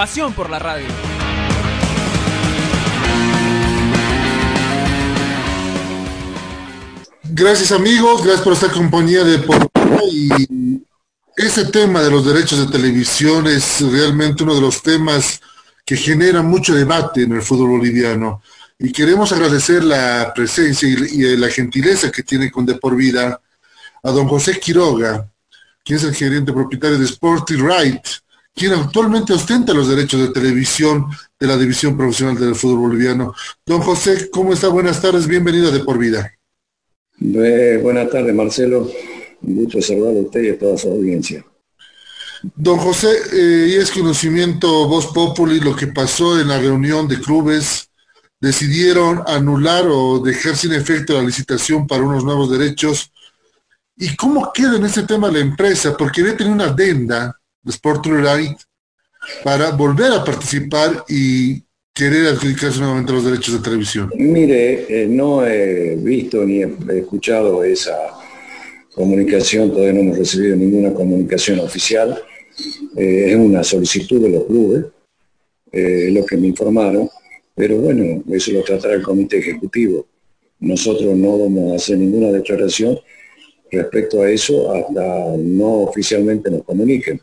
Pasión por la radio. Gracias amigos, gracias por esta compañía de por y ese tema de los derechos de televisión es realmente uno de los temas que genera mucho debate en el fútbol boliviano. Y queremos agradecer la presencia y, y la gentileza que tiene con De por Vida a don José Quiroga, quien es el gerente propietario de Sporty Right, quien actualmente ostenta los derechos de televisión de la división profesional del fútbol boliviano. Don José, ¿cómo está? Buenas tardes, bienvenido a De por Vida. Eh, buenas tardes, Marcelo. Un gusto a usted y a toda su audiencia. Don José, eh, y es conocimiento Voz Populi lo que pasó en la reunión de clubes, decidieron anular o dejar sin efecto la licitación para unos nuevos derechos. ¿Y cómo queda en este tema la empresa? Porque había tenido una adenda de Sport Right para volver a participar y querer adjudicarse nuevamente los derechos de televisión. Mire, eh, no he visto ni he escuchado esa comunicación, todavía no hemos recibido ninguna comunicación oficial. Eh, es una solicitud de los clubes, eh, lo que me informaron, pero bueno, eso lo tratará el comité ejecutivo. Nosotros no vamos a hacer ninguna declaración respecto a eso hasta no oficialmente nos comuniquen.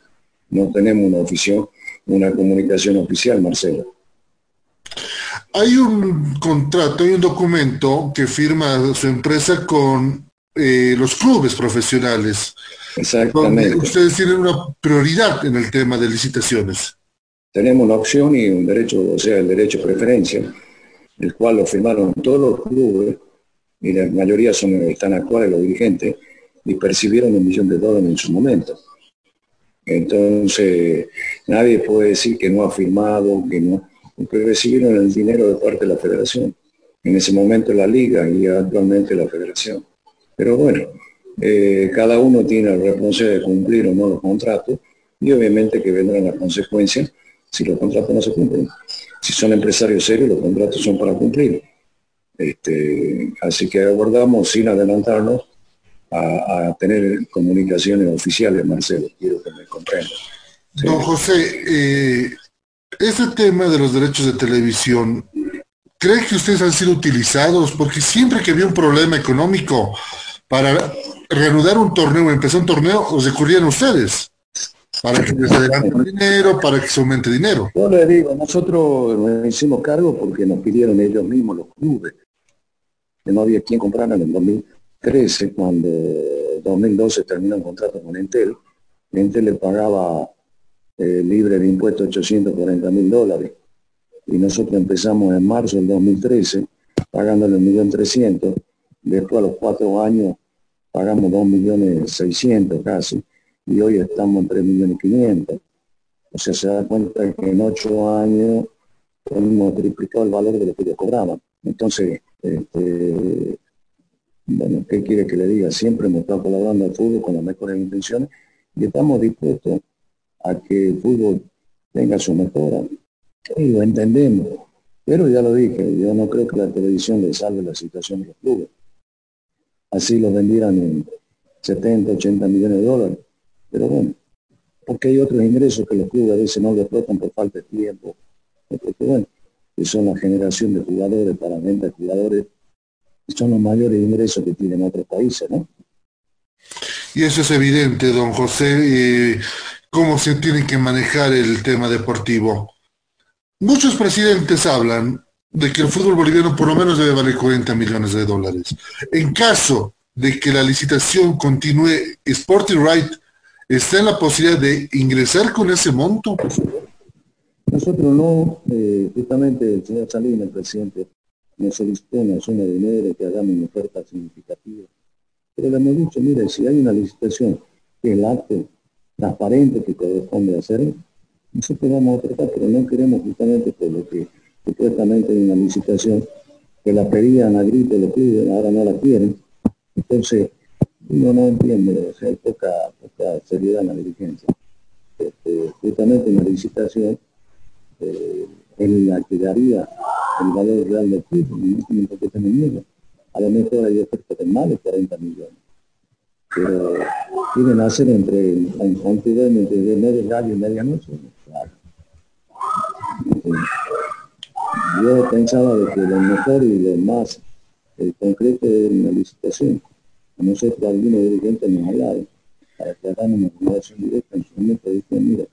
No tenemos una, oficio, una comunicación oficial, Marcelo. Hay un contrato, hay un documento que firma su empresa con eh, los clubes profesionales. Exactamente. Donde ustedes tienen una prioridad en el tema de licitaciones. Tenemos una opción y un derecho, o sea, el derecho de preferencia, el cual lo firmaron todos los clubes, y la mayoría son están actuales los dirigentes, y percibieron un millón de dólares en su momento. Entonces, nadie puede decir que no ha firmado, que no, porque recibieron el dinero de parte de la federación. En ese momento la liga y actualmente la federación. Pero bueno, eh, cada uno tiene la responsabilidad de cumplir o no los contratos y obviamente que vendrán las consecuencias si los contratos no se cumplen. Si son empresarios serios, los contratos son para cumplir. Este, así que aguardamos sin adelantarnos a, a, tener comunicaciones oficiales, Marcelo. Quiero que me comprenda. ¿Sí? Don José, eh, este tema de los derechos de televisión, ¿cree que ustedes han sido utilizados? Porque siempre que había un problema económico para reanudar un torneo, empezar un torneo, os recurrían ustedes para que les adelanten dinero, para que se aumente dinero. Yo le digo, nosotros nos hicimos cargo porque nos pidieron ellos mismos los clubes, que no había quien comprara en el 2013, cuando 2012 terminó el contrato con Entel, Entel le pagaba eh, libre de impuestos 840 mil dólares. Y nosotros empezamos en marzo del 2013 pagándole 1.300.000. Después a los cuatro años pagamos 2.600.000 casi. Y hoy estamos en 3.500.000. O sea, se da cuenta que en ocho años hemos triplicado el valor de lo que ellos cobraban. Entonces, este, bueno, ¿qué quiere que le diga? Siempre hemos estado colaborando al fútbol con las mejores intenciones y estamos dispuestos a que el fútbol tenga su mejora. Y lo entendemos. Pero ya lo dije, yo no creo que la televisión le salve la situación de los clubes. Así lo vendieran en 70, 80 millones de dólares. Pero bueno, porque hay otros ingresos que los clubes a veces no tocan por falta de tiempo. Porque bueno, que son la generación de jugadores para venta de jugadores, son los mayores ingresos que tienen otros países, ¿no? Y eso es evidente, don José. Cómo se tiene que manejar el tema deportivo. Muchos presidentes hablan de que el fútbol boliviano por lo menos debe valer 40 millones de dólares. En caso de que la licitación continúe, Sporting Right está en la posibilidad de ingresar con ese monto. Nosotros no, eh, justamente el señor Salinas, el presidente, nos solicitó una suma de dinero que hagamos una oferta significativa. Pero le hemos dicho, mire, si hay una licitación que el acto transparente que corresponde hacer, nosotros vamos a tratar, pero no queremos justamente por lo que supuestamente hay una licitación que la pedían a grito, le piden, ahora no la quieren. Entonces, uno no entiende, o sea, hay poca, seriedad en la dirigencia. Este, justamente una licitación eh, en la que daría el real del equipo, y no tienen por qué tener miedo. A lo mejor hay ofertas de de 40 millones. Pero quieren hacer entre, en cantidad entre medio gallo y medianoche. Claro. yo pensaba de que lo mejor y lo más el concreto es una licitación. No sé si algunos dirigentes nos hablaron para que hagamos una relación directa en su momento dicen, mira,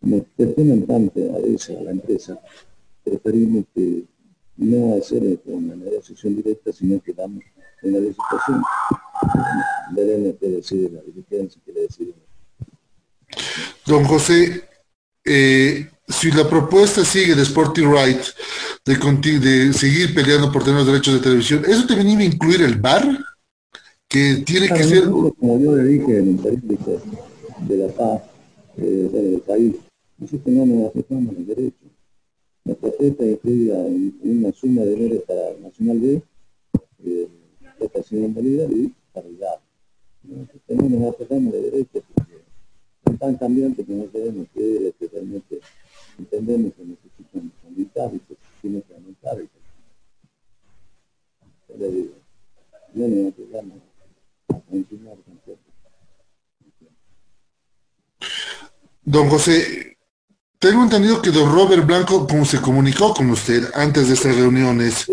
nos pertenecen tanto a esa, a la empresa, preferimos que no hacer una negociación directa, sino que damos una licitación. Veremos qué decide la dirigencia, qué decide. Don José, eh, si la propuesta sigue de Sporting Rights de, de seguir peleando por tener los derechos de televisión, ¿eso te venía a incluir el bar? Que tiene que ser... Como yo le dije en el periódico de la paz eh, del país, nosotros no nos aceptamos derecho. La propuesta incluye una suma de dinero para Nacional B, eh, en realidad y. Nosotros no nos aceptamos de derecho porque es tan cambiante que no sabemos que realmente entendemos que necesitan aumentar y que tiene que aumentar. Y que, le digo, no nos aceptamos a continuar con Don José, tengo entendido que don Robert Blanco, como se comunicó con usted antes de estas reuniones,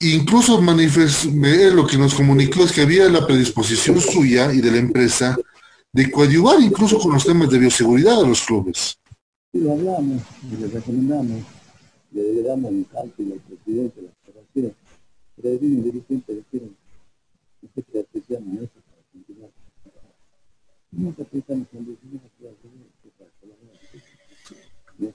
incluso lo que nos comunicó es que había la predisposición suya y de la empresa de coadyuvar incluso con los temas de bioseguridad a los clubes. Sí, lo hablamos, le recomendamos, le damos un cálculo al presidente de la federación, pero hay un dirigente quieren, nosotros apreciamos eso para continuar. Nunca pensamos en decidir y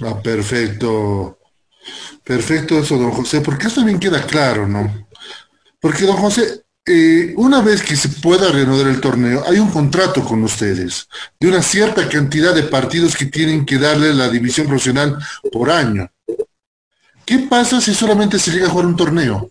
Ah, perfecto. Perfecto eso, don José, porque eso también queda claro, ¿no? Porque, don José, eh, una vez que se pueda reanudar el torneo, hay un contrato con ustedes de una cierta cantidad de partidos que tienen que darle la división profesional por año. ¿Qué pasa si solamente se llega a jugar un torneo?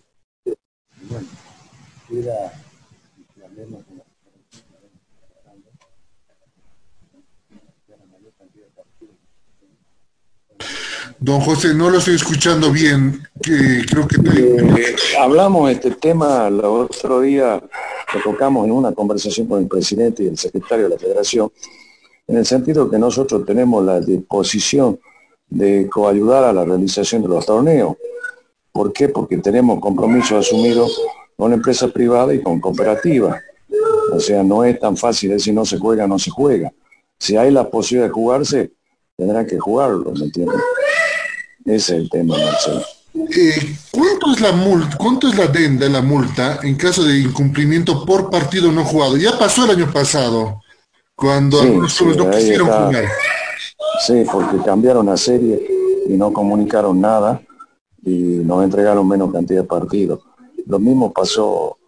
Don José, no lo estoy escuchando bien. Creo que eh, hablamos de este tema el otro día, lo tocamos en una conversación con el presidente y el secretario de la Federación, en el sentido que nosotros tenemos la disposición de coayudar a la realización de los torneos. ¿Por qué? Porque tenemos compromisos asumidos con empresas privadas y con cooperativas. O sea, no es tan fácil decir no se juega, no se juega. Si hay la posibilidad de jugarse, tendrán que jugarlo, ¿me entiendes? Ese es el tema, Marcelo. Eh, ¿Cuánto es la multa, cuánto es la adenda, la multa en caso de incumplimiento por partido no jugado? Ya pasó el año pasado, cuando algunos clubes no quisieron jugar. Sí, porque cambiaron la serie y no comunicaron nada y nos entregaron menos cantidad de partidos. Lo mismo pasó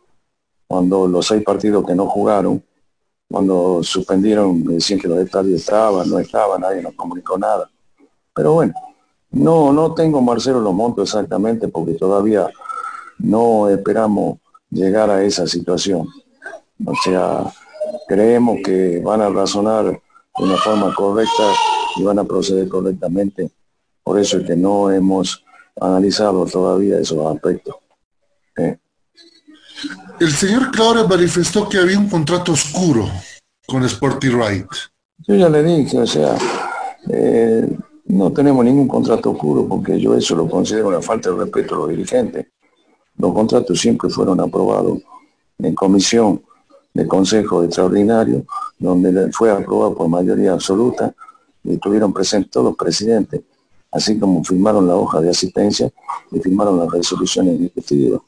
cuando los seis partidos que no jugaron, cuando suspendieron, decían que los estadios estaban, no estaban, nadie nos comunicó nada. Pero bueno, no, no tengo, Marcelo, los montos exactamente porque todavía no esperamos llegar a esa situación. O sea, creemos que van a razonar de una forma correcta y van a proceder correctamente. Por eso es que no hemos analizado todavía esos aspectos. El señor Claure manifestó que había un contrato oscuro con Sporty Right. Yo ya le dije, o sea, eh, no tenemos ningún contrato oscuro porque yo eso lo considero una falta de respeto a los dirigentes. Los contratos siempre fueron aprobados en comisión de consejo extraordinario, donde fue aprobado por mayoría absoluta y estuvieron presentes todos los presidentes, así como firmaron la hoja de asistencia y firmaron las resoluciones discutidas.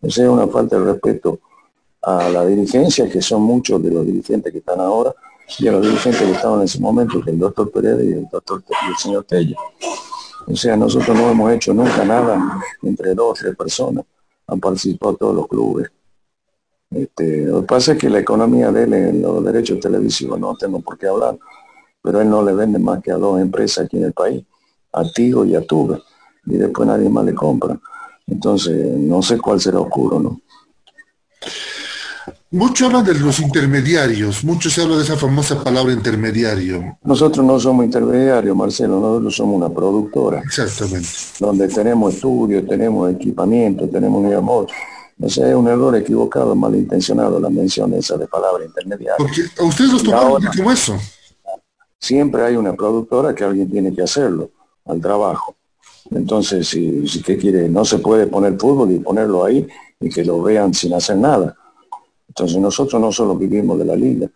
Esa es una falta de respeto a la dirigencia, que son muchos de los dirigentes que están ahora, a los dirigentes que estaban en ese momento, que el doctor Pérez y el doctor y el señor Tella. O sea, nosotros no hemos hecho nunca nada entre dos tres personas. Han participado todos los clubes. Este, lo que pasa es que la economía de él en los derechos televisivos no tengo por qué hablar, pero él no le vende más que a dos empresas aquí en el país, a Tigo y a Tuve, y después nadie más le compra. Entonces, no sé cuál será oscuro, ¿no? Mucho hablan de los intermediarios, mucho se habla de esa famosa palabra intermediario. Nosotros no somos intermediarios, Marcelo, nosotros somos una productora. Exactamente. Donde tenemos estudios, tenemos equipamiento, tenemos, digamos, o sea, es un error equivocado, malintencionado la mención esa de palabra intermediaria. Porque a ustedes los tomaron como eso. Siempre hay una productora que alguien tiene que hacerlo, al trabajo. Entonces, si, si que quiere, no se puede poner fútbol y ponerlo ahí y que lo vean sin hacer nada. Entonces nosotros no solo vivimos de la liga,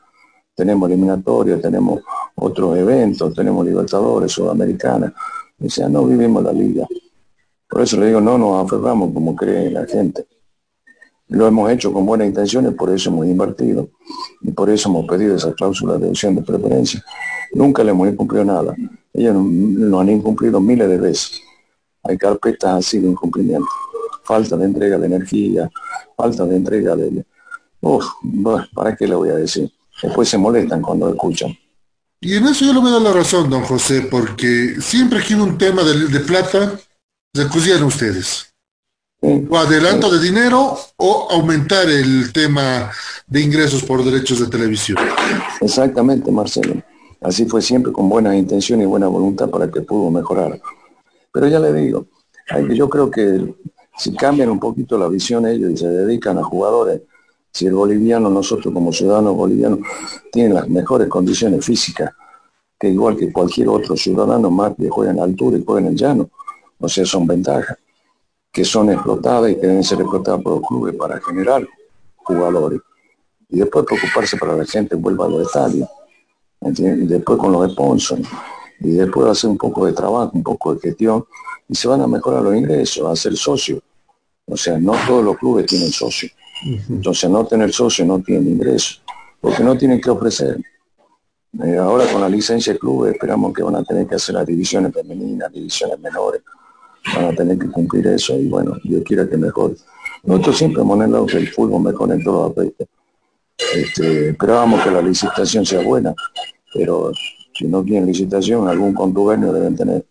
tenemos eliminatoria, tenemos otros eventos, tenemos Libertadores, Sudamericana, o sea, no vivimos la liga. Por eso le digo, no nos aferramos como cree la gente. Lo hemos hecho con buenas intenciones, por eso hemos invertido y por eso hemos pedido esa cláusula de opción de preferencia. Nunca le hemos incumplido nada. Ellos lo han incumplido miles de veces. Hay carpetas así de incumplimiento. Falta de entrega de energía, falta de entrega de... Uf, ¿para qué le voy a decir? Después se molestan cuando escuchan. Y en eso yo le voy a dar la razón, don José, porque siempre que un tema de, de plata, se acudían ustedes o adelanto de dinero o aumentar el tema de ingresos por derechos de televisión. Exactamente, Marcelo. Así fue siempre con buena intención y buena voluntad para que pudo mejorar. Pero ya le digo, yo creo que si cambian un poquito la visión ellos y se dedican a jugadores, si el boliviano, nosotros como ciudadanos bolivianos, tienen las mejores condiciones físicas, que igual que cualquier otro ciudadano más que juega en altura y juega en el llano, o sea, son ventajas que son explotadas y que deben ser explotadas por los clubes para generar jugadores. Y después preocuparse para que la gente vuelva a los estadios. Y después con los sponsors. Y después hacer un poco de trabajo, un poco de gestión. Y se van a mejorar los ingresos, a ser socios. O sea, no todos los clubes tienen socios. Entonces no tener socio no tienen ingresos. Porque no tienen que ofrecer. Eh, ahora con la licencia de clubes esperamos que van a tener que hacer las divisiones femeninas, divisiones menores van a tener que cumplir eso y bueno, yo quiero que mejor Nosotros siempre hemos anhelado que el fútbol mejore en todos los aspectos. Este, esperábamos que la licitación sea buena, pero si no tienen licitación, algún contubernio deben tener.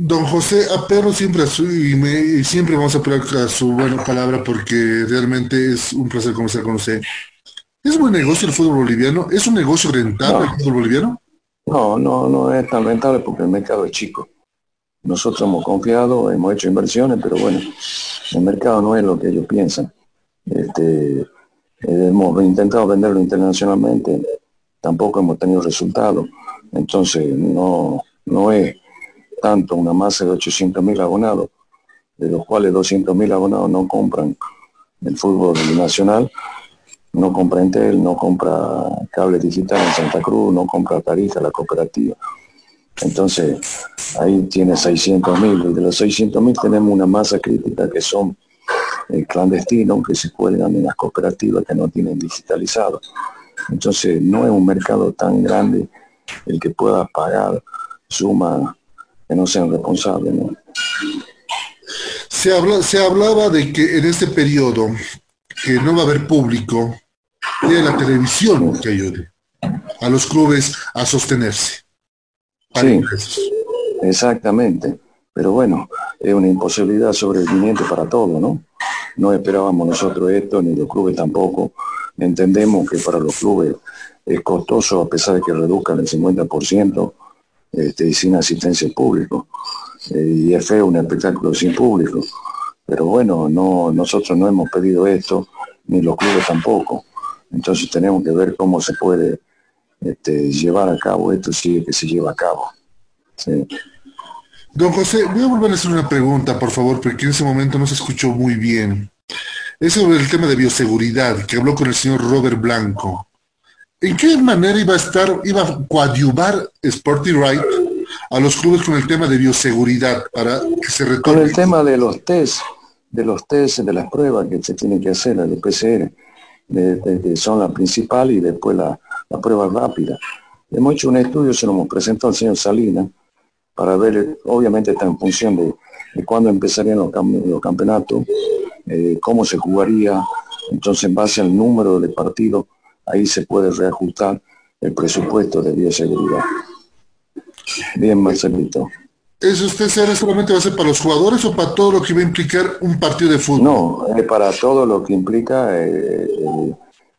Don José, apelo siempre a su, y, me, siempre vamos a apelar a su buena palabra porque realmente es un placer conversar con usted. ¿Es buen negocio el fútbol boliviano? ¿Es un negocio rentable el fútbol boliviano? No, no, no es tan rentable porque el mercado es chico. Nosotros hemos confiado, hemos hecho inversiones, pero bueno, el mercado no es lo que ellos piensan. Este, hemos intentado venderlo internacionalmente, tampoco hemos tenido resultados. Entonces, no, no es tanto una masa de 800 mil abonados, de los cuales 200 mil abonados no compran el fútbol nacional, no compra Entel, no compra cable digital en Santa Cruz, no compra Tarifa, la cooperativa. Entonces, ahí tiene 600 mil y de los 600 mil tenemos una masa crítica que son eh, clandestinos que se cuelgan en las cooperativas que no tienen digitalizado. Entonces, no es un mercado tan grande el que pueda pagar sumas que no sean responsables. Se, habla, se hablaba de que en este periodo que no va a haber público, de la televisión que ayude a los clubes a sostenerse sí, exactamente. Pero bueno, es una imposibilidad sobreviviente para todo, ¿no? No esperábamos nosotros esto, ni los clubes tampoco. Entendemos que para los clubes es costoso, a pesar de que reduzcan el 50% este, sin asistencia público. Eh, y es feo un espectáculo sin público. Pero bueno, no, nosotros no hemos pedido esto, ni los clubes tampoco. Entonces tenemos que ver cómo se puede este, llevar a cabo esto sí que se lleva a cabo. Don José, voy a volver a hacer una pregunta, por favor, porque en ese momento no se escuchó muy bien. Es sobre el tema de bioseguridad, que habló con el señor Robert Blanco. ¿En qué manera iba a estar, iba a coadyuvar Sporty Right a los clubes con el tema de bioseguridad para que se retorne? Con el tema de los test, de los test, de las pruebas que se tienen que hacer, las de PCR, que son la principal y después la, la prueba rápida. Hemos hecho un estudio, se lo hemos presentado al señor Salinas, para ver, obviamente está en función de, cuándo empezarían los, los campeonatos, eh, cómo se jugaría, entonces en base al número de partidos, ahí se puede reajustar el presupuesto de bioseguridad. Bien, Marcelito. ¿Eso usted será solamente va a ser para los jugadores o para todo lo que va a implicar un partido de fútbol? No, es para todo lo que implica eh,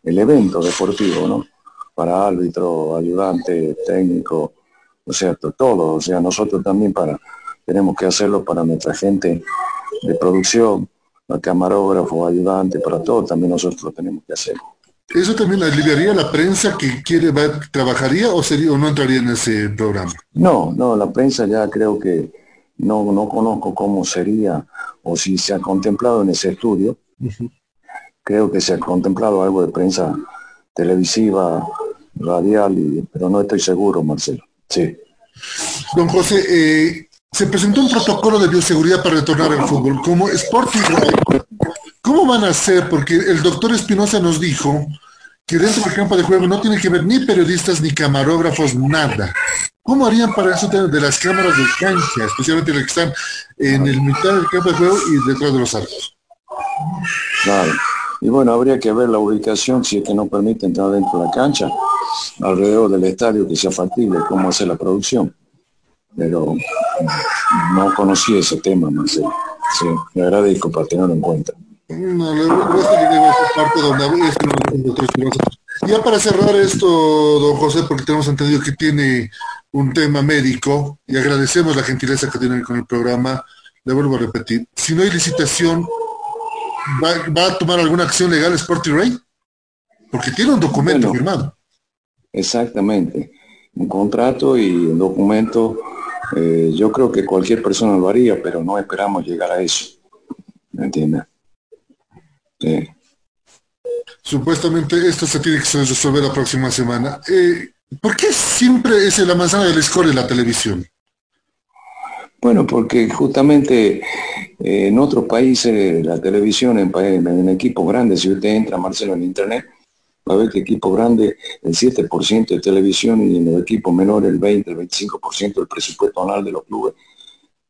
el, evento deportivo, ¿no? Para árbitro, ayudante, técnico, o sea, todo. O sea, nosotros también para tenemos que hacerlo para nuestra gente de producción, camarógrafo, ayudante, para todo también nosotros lo tenemos que hacer. ¿Eso también aliviaría la prensa que quiere, trabajaría o, sería, o no entraría en ese programa? No, no, la prensa ya creo que no, no conozco cómo sería o si se ha contemplado en ese estudio. Creo que se ha contemplado algo de prensa televisiva, radial, y, pero no estoy seguro, Marcelo. Sí. Don José, eh, se presentó un protocolo de bioseguridad para retornar al fútbol. Como Sporting ¿Cómo van a hacer? Porque el doctor Espinosa nos dijo que dentro del campo de juego no tiene que haber ni periodistas ni camarógrafos, nada. ¿Cómo harían para eso de las cámaras de cancha, especialmente las que están en el mitad del campo de juego y detrás de los arcos? Claro. Y bueno, habría que ver la ubicación si es que no permite entrar dentro de la cancha, alrededor del estadio que sea factible, cómo hacer la producción. Pero no conocí ese tema, Marcelo. Sí, me agradezco para tenerlo en cuenta. No, parte donde Ya para cerrar esto, don José, porque tenemos entendido que tiene un tema médico y agradecemos la gentileza que tienen con el programa, le vuelvo a repetir, si no hay licitación, ¿va, a tomar alguna acción legal Sporty Ray? Porque tiene un documento firmado. Exactamente, un contrato y un documento, eh, yo creo que cualquier persona lo haría, pero no esperamos llegar a eso, ¿me entiendes? Supuestamente esto se tiene que resolver la próxima semana. Eh, ¿Por qué siempre es la manzana del score en la televisión? Bueno, porque justamente eh, en otros países la televisión en, en, equipos grandes, si usted entra, Marcelo, en internet, va a ver que equipo grande el 7% de televisión y en los equipos menores el 20, el 25% del presupuesto anual de los clubes,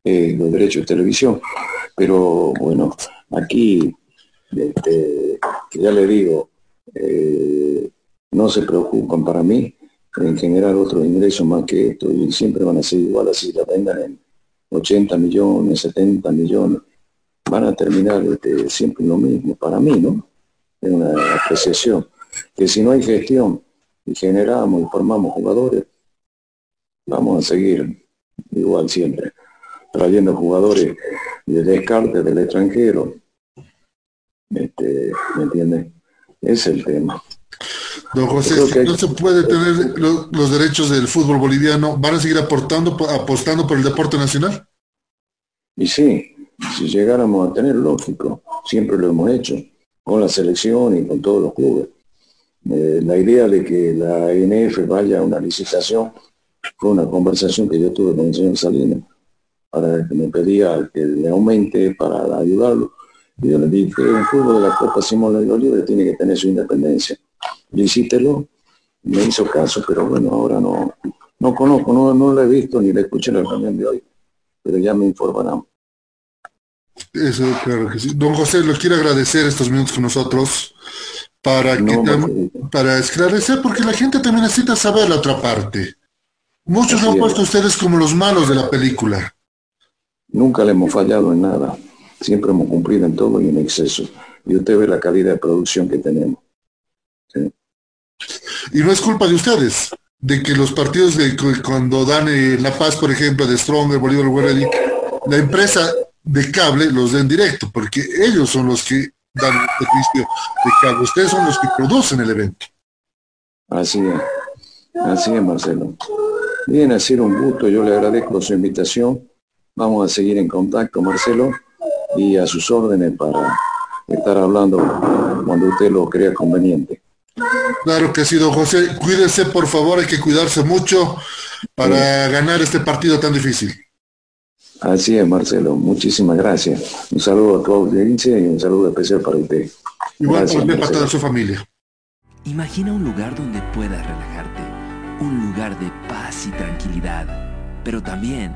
eh, los derechos de televisión. Pero bueno, aquí este, ya le digo, eh, no se preocupan para mí. En generar otros ingresos más que esto y siempre van a ser igual así, la vendan en 80 millones, 70 millones, van a terminar este, siempre lo mismo, para mí, ¿no? Es una apreciación, que si no hay gestión y generamos y formamos jugadores, vamos a seguir igual siempre, trayendo jugadores de descarte del extranjero, este, ¿Me entiende? Es el tema. Don José, no se puede tener los, derechos del fútbol boliviano, ¿van a seguir aportando, apostando por el deporte nacional? Y sí, si llegáramos a tener, lógico, siempre lo hemos hecho, con la selección y con todos los clubes. Eh, la idea de que la INF vaya a una licitación fue una conversación que yo tuve con el señor Salinas, para que me pedía que le aumente para ayudarlo yo le dije, un fútbol de la Copa Simón Libre tiene que tener su independencia. Visítelo, me hizo caso, pero bueno, ahora no, no conozco, no, no lo he visto ni le escuché en la reunión de hoy, pero ya me informarán. Eso, claro que sí. Don José, lo quiero agradecer estos minutos con nosotros para, que, para esclarecer, porque la gente también necesita saber la otra parte. Muchos lo han puesto a ustedes como los malos de la película. Nunca le hemos fallado en nada. Siempre hemos cumplido en todo y en exceso. Y usted ve la calidad de producción que tenemos. Y no es culpa de ustedes, de que los partidos de cuando dan eh, La Paz, por ejemplo, de Strong, de Bolívar, Guerrero, la empresa de cable los den directo, porque ellos son los que dan el servicio de cable. Ustedes son los que producen el evento. Así es. Así es, Marcelo. Bien, ha sido un gusto. Yo le agradezco su invitación. Vamos a seguir en contacto, Marcelo y a sus órdenes para estar hablando cuando usted lo crea conveniente. Claro que sí, don José. Cuídese, por favor, hay que cuidarse mucho para ganar este partido tan difícil. Así es, Marcelo. Muchísimas gracias. Un saludo a tu audiencia y un saludo especial para usted. Igual para para toda su familia. Imagina un lugar donde puedas relajarte, un lugar de paz y tranquilidad, pero también